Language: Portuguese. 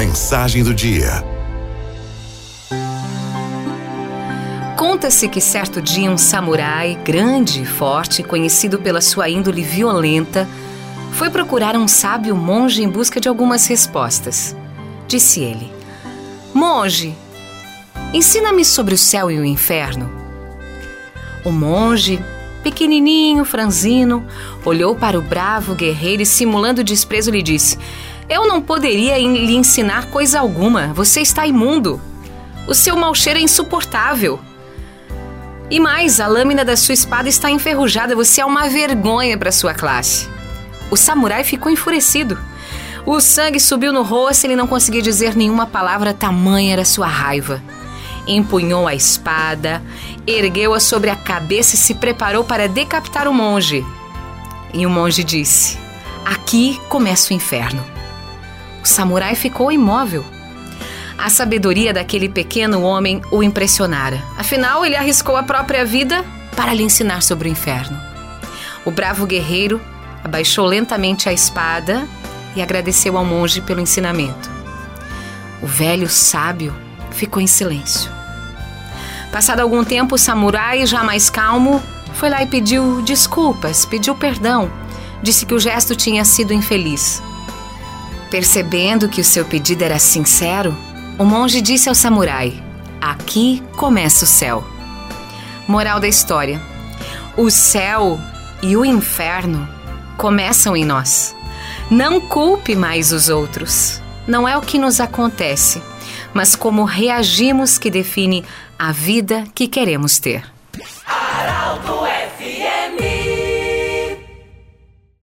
Mensagem do dia. Conta-se que certo dia um samurai grande e forte, conhecido pela sua índole violenta, foi procurar um sábio monge em busca de algumas respostas. Disse ele: Monge, ensina-me sobre o céu e o inferno. O monge, pequenininho, franzino, olhou para o bravo guerreiro e, simulando desprezo, lhe disse: Eu não poderia lhe ensinar coisa alguma, você está imundo. O seu mau cheiro é insuportável. E mais, a lâmina da sua espada está enferrujada, você é uma vergonha para sua classe. O samurai ficou enfurecido. O sangue subiu no rosto e ele não conseguia dizer nenhuma palavra, tamanha era sua raiva. Empunhou a espada, ergueu-a sobre a cabeça e se preparou para decapitar o monge. E o monge disse: Aqui começa o inferno. O samurai ficou imóvel. A sabedoria daquele pequeno homem o impressionara. Afinal, ele arriscou a própria vida para lhe ensinar sobre o inferno. O bravo guerreiro abaixou lentamente a espada e agradeceu ao monge pelo ensinamento. O velho sábio ficou em silêncio. Passado algum tempo, o samurai, já mais calmo, foi lá e pediu desculpas, pediu perdão. Disse que o gesto tinha sido infeliz. Percebendo que o seu pedido era sincero, o monge disse ao samurai: Aqui começa o céu. Moral da história: O céu e o inferno começam em nós. Não culpe mais os outros. Não é o que nos acontece, mas como reagimos que define a vida que queremos ter. Araldo